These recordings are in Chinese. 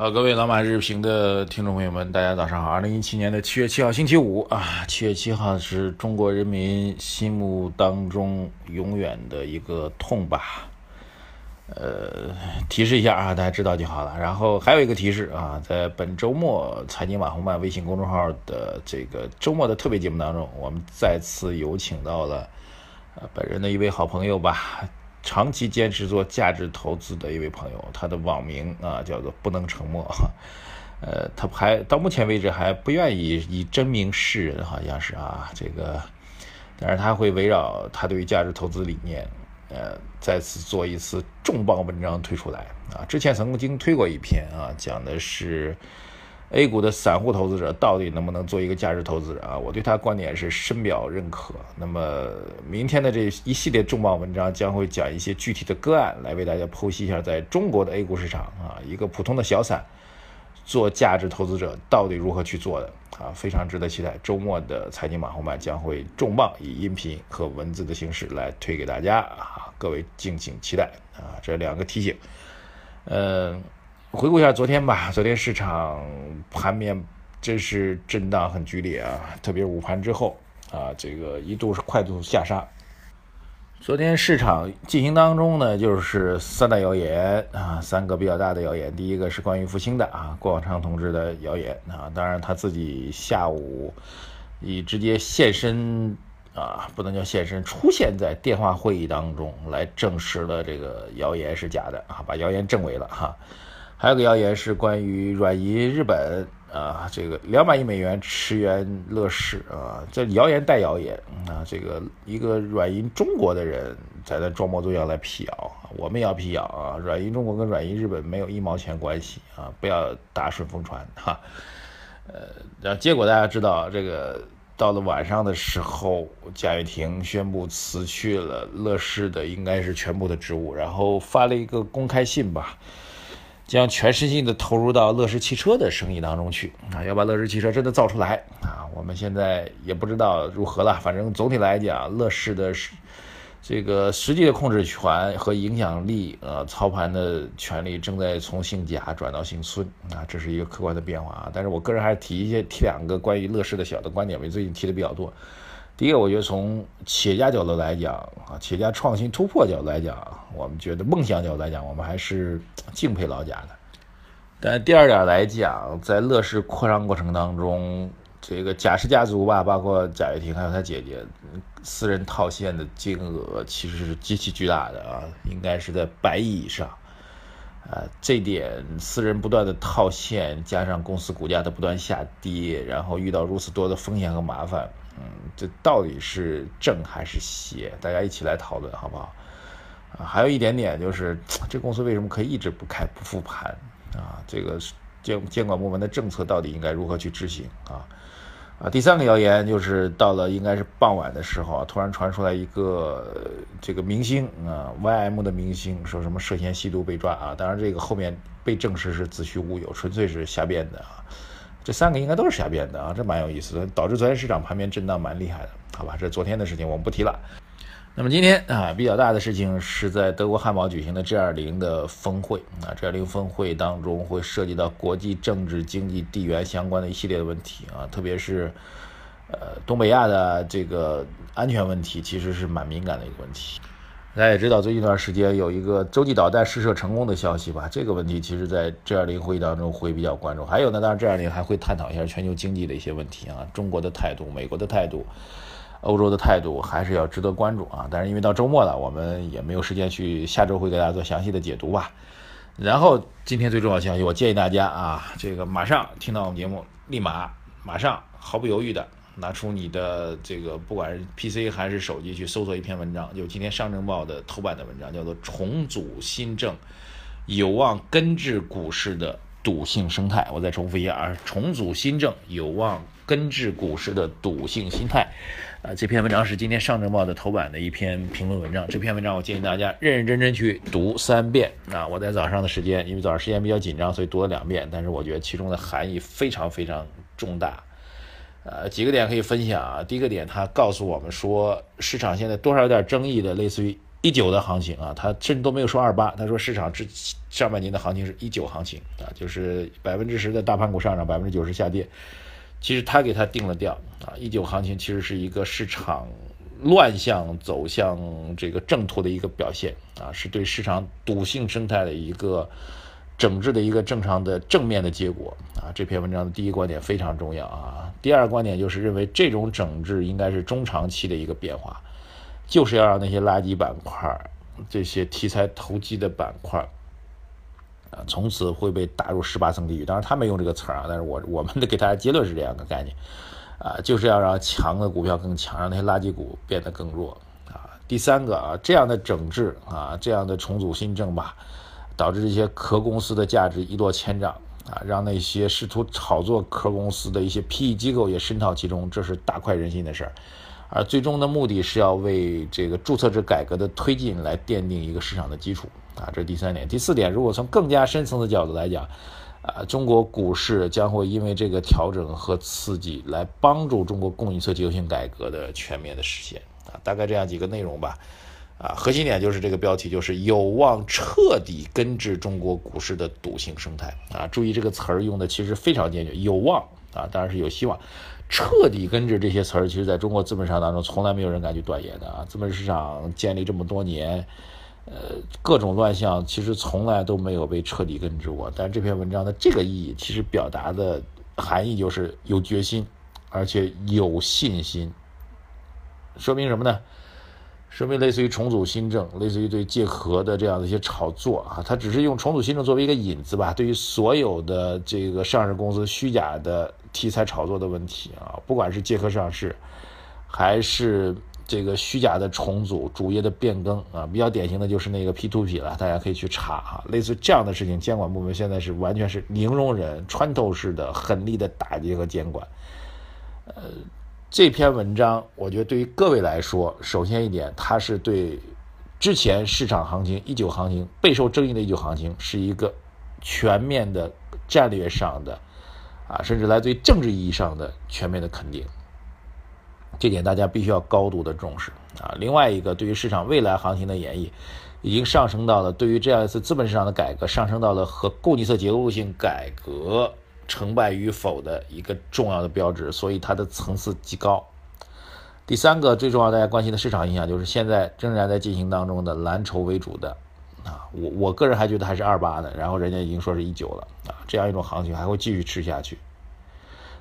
好，各位老马日评的听众朋友们，大家早上好。二零一七年的七月七号，星期五啊，七月七号是中国人民心目当中永远的一个痛吧。呃，提示一下啊，大家知道就好了。然后还有一个提示啊，在本周末财经网红办微信公众号的这个周末的特别节目当中，我们再次有请到了呃本人的一位好朋友吧。长期坚持做价值投资的一位朋友，他的网名啊叫做不能沉默，呃，他还到目前为止还不愿意以真名示人，好像是啊，这个，但是他会围绕他对于价值投资理念，呃，再次做一次重磅文章推出来啊，之前曾经推过一篇啊，讲的是。A 股的散户投资者到底能不能做一个价值投资者啊？我对他观点是深表认可。那么明天的这一系列重磅文章将会讲一些具体的个案，来为大家剖析一下，在中国的 A 股市场啊，一个普通的小散做价值投资者到底如何去做的啊？非常值得期待。周末的财经马后曼将会重磅以音频和文字的形式来推给大家啊，各位敬请期待啊！这两个提醒，嗯。回顾一下昨天吧，昨天市场盘面真是震荡很剧烈啊，特别是午盘之后啊，这个一度是快速下杀。昨天市场进行当中呢，就是三大谣言啊，三个比较大的谣言。第一个是关于复兴的啊，郭广昌同志的谣言啊，当然他自己下午以直接现身啊，不能叫现身，出现在电话会议当中来证实了这个谣言是假的啊，把谣言证伪了哈。还有个谣言是关于软银日本啊，这个两百亿美元驰援乐视啊，这谣言带谣言啊，这个一个软银中国的人在那装模作样来辟谣，我们也要辟谣啊，软银中国跟软银日本没有一毛钱关系啊，不要搭顺风船哈。呃，然后结果大家知道，这个到了晚上的时候，贾跃亭宣布辞去了乐视的应该是全部的职务，然后发了一个公开信吧。将全身心的投入到乐视汽车的生意当中去啊，要把乐视汽车真的造出来啊！我们现在也不知道如何了，反正总体来讲，乐视的这个实际的控制权和影响力，呃，操盘的权利正在从姓贾转到姓孙啊，这是一个客观的变化啊。但是我个人还是提一些提两个关于乐视的小的观点，我最近提的比较多。第一个，我觉得从企业家角度来讲啊，企业家创新突破角度来讲，我们觉得梦想角度来讲，我们还是敬佩老贾的。但第二点来讲，在乐视扩张过程当中，这个贾氏家族吧，包括贾跃亭还有他姐姐，私人套现的金额其实是极其巨大的啊，应该是在百亿以上。啊，这点私人不断的套现，加上公司股价的不断下跌，然后遇到如此多的风险和麻烦。嗯，这到底是正还是邪？大家一起来讨论，好不好？啊，还有一点点就是，这公司为什么可以一直不开不复盘？啊，这个监监管部门的政策到底应该如何去执行？啊，啊，第三个谣言就是到了应该是傍晚的时候啊，突然传出来一个这个明星啊，YM 的明星说什么涉嫌吸毒被抓啊？当然这个后面被证实是子虚乌有，纯粹是瞎编的啊。这三个应该都是瞎编的啊，这蛮有意思的，导致昨天市场盘面震荡蛮厉害的，好吧？这是昨天的事情我们不提了。那么今天啊，比较大的事情是在德国汉堡举行的 G20 的峰会啊，G20 峰会当中会涉及到国际政治、经济、地缘相关的一系列的问题啊，特别是呃东北亚的这个安全问题，其实是蛮敏感的一个问题。大家也知道，最近一段时间有一个洲际导弹试射成功的消息吧？这个问题其实，在 G20 会议当中会比较关注。还有呢，当然 G20 还会探讨一下全球经济的一些问题啊，中国的态度、美国的态度、欧洲的态度，还是要值得关注啊。但是因为到周末了，我们也没有时间去，下周会给大家做详细的解读吧。然后今天最重要的消息，我建议大家啊，这个马上听到我们节目，立马马上毫不犹豫的。拿出你的这个，不管是 PC 还是手机，去搜索一篇文章，就今天上证报的头版的文章，叫做“重组新政，有望根治股市的赌性生态”。我再重复一下啊，“重组新政，有望根治股市的赌性心态”。啊，这篇文章是今天上证报的头版的一篇评论文章。这篇文章我建议大家认认真真去读三遍。啊，我在早上的时间，因为早上时间比较紧张，所以读了两遍。但是我觉得其中的含义非常非常重大。呃，几个点可以分享啊。第一个点，它告诉我们说，市场现在多少有点争议的，类似于一九的行情啊，他甚至都没有说二八，他说市场之上半年的行情是一九行情啊，就是百分之十的大盘股上涨，百分之九十下跌。其实他给他定了调啊，一九行情其实是一个市场乱象走向这个正途的一个表现啊，是对市场赌性生态的一个整治的一个正常的正面的结果啊。这篇文章的第一观点非常重要啊，第二观点就是认为这种整治应该是中长期的一个变化，就是要让那些垃圾板块、这些题材投机的板块。啊，从此会被打入十八层地狱。当然他没用这个词儿啊，但是我我们的给大家结论是这样的概念，啊，就是要让强的股票更强，让那些垃圾股变得更弱。啊，第三个啊，这样的整治啊，这样的重组新政吧，导致这些壳公司的价值一落千丈啊，让那些试图炒作壳公司的一些 PE 机构也深套其中，这是大快人心的事儿。而最终的目的是要为这个注册制改革的推进来奠定一个市场的基础啊，这是第三点。第四点，如果从更加深层的角度来讲，啊，中国股市将会因为这个调整和刺激来帮助中国供应侧结构性改革的全面的实现啊，大概这样几个内容吧。啊，核心点就是这个标题，就是有望彻底根治中国股市的赌性生态啊。注意这个词儿用的其实非常坚决，有望啊，当然是有希望。彻底根治这些词儿，其实在中国资本市场当中，从来没有人敢去断言的啊。资本市场建立这么多年，呃，各种乱象其实从来都没有被彻底根治过。但这篇文章的这个意义，其实表达的含义就是有决心，而且有信心。说明什么呢？说明类似于重组新政，类似于对借壳的这样的一些炒作啊，它只是用重组新政作为一个引子吧。对于所有的这个上市公司虚假的题材炒作的问题啊，不管是借壳上市，还是这个虚假的重组、主业的变更啊，比较典型的就是那个 P to P 了，大家可以去查哈。类似这样的事情，监管部门现在是完全是零容忍、穿透式的狠力的打击和监管，呃。这篇文章，我觉得对于各位来说，首先一点，它是对之前市场行情一九行情备受争议的一九行情是一个全面的战略上的啊，甚至来自于政治意义上的全面的肯定。这点大家必须要高度的重视啊。另外一个，对于市场未来行情的演绎，已经上升到了对于这样一次资本市场的改革，上升到了和供给侧结构性改革。成败与否的一个重要的标志，所以它的层次极高。第三个最重要大家关心的市场影响，就是现在仍然在进行当中的蓝筹为主的啊，我我个人还觉得还是二八的，然后人家已经说是一九了啊，这样一种行情还会继续吃下去。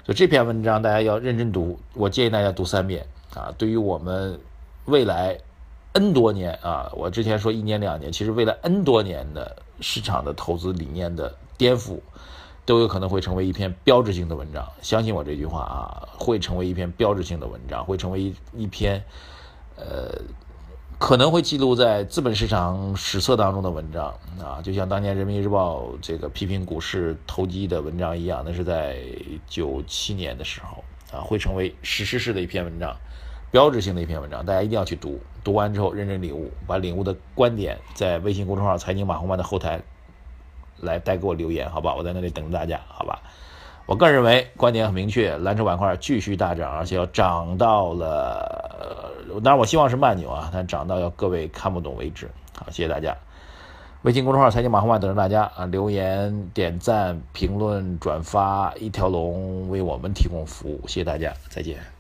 所以这篇文章大家要认真读，我建议大家读三遍啊。对于我们未来 N 多年啊，我之前说一年两年，其实未来 N 多年的市场的投资理念的颠覆。都有可能会成为一篇标志性的文章，相信我这句话啊，会成为一篇标志性的文章，会成为一一篇，呃，可能会记录在资本市场史册当中的文章啊，就像当年人民日报这个批评股市投机的文章一样，那是在九七年的时候啊，会成为史诗式的一篇文章，标志性的一篇文章，大家一定要去读，读完之后认真领悟，把领悟的观点在微信公众号“财经马红漫”的后台。来带给我留言，好吧，我在那里等着大家，好吧。我个人认为观点很明确，蓝筹板块继续大涨，而且要涨到了，当然我希望是慢牛啊，但涨到要各位看不懂为止。好，谢谢大家。微信公众号财经马红漫等着大家啊，留言、点赞、评论、转发，一条龙为我们提供服务，谢谢大家，再见。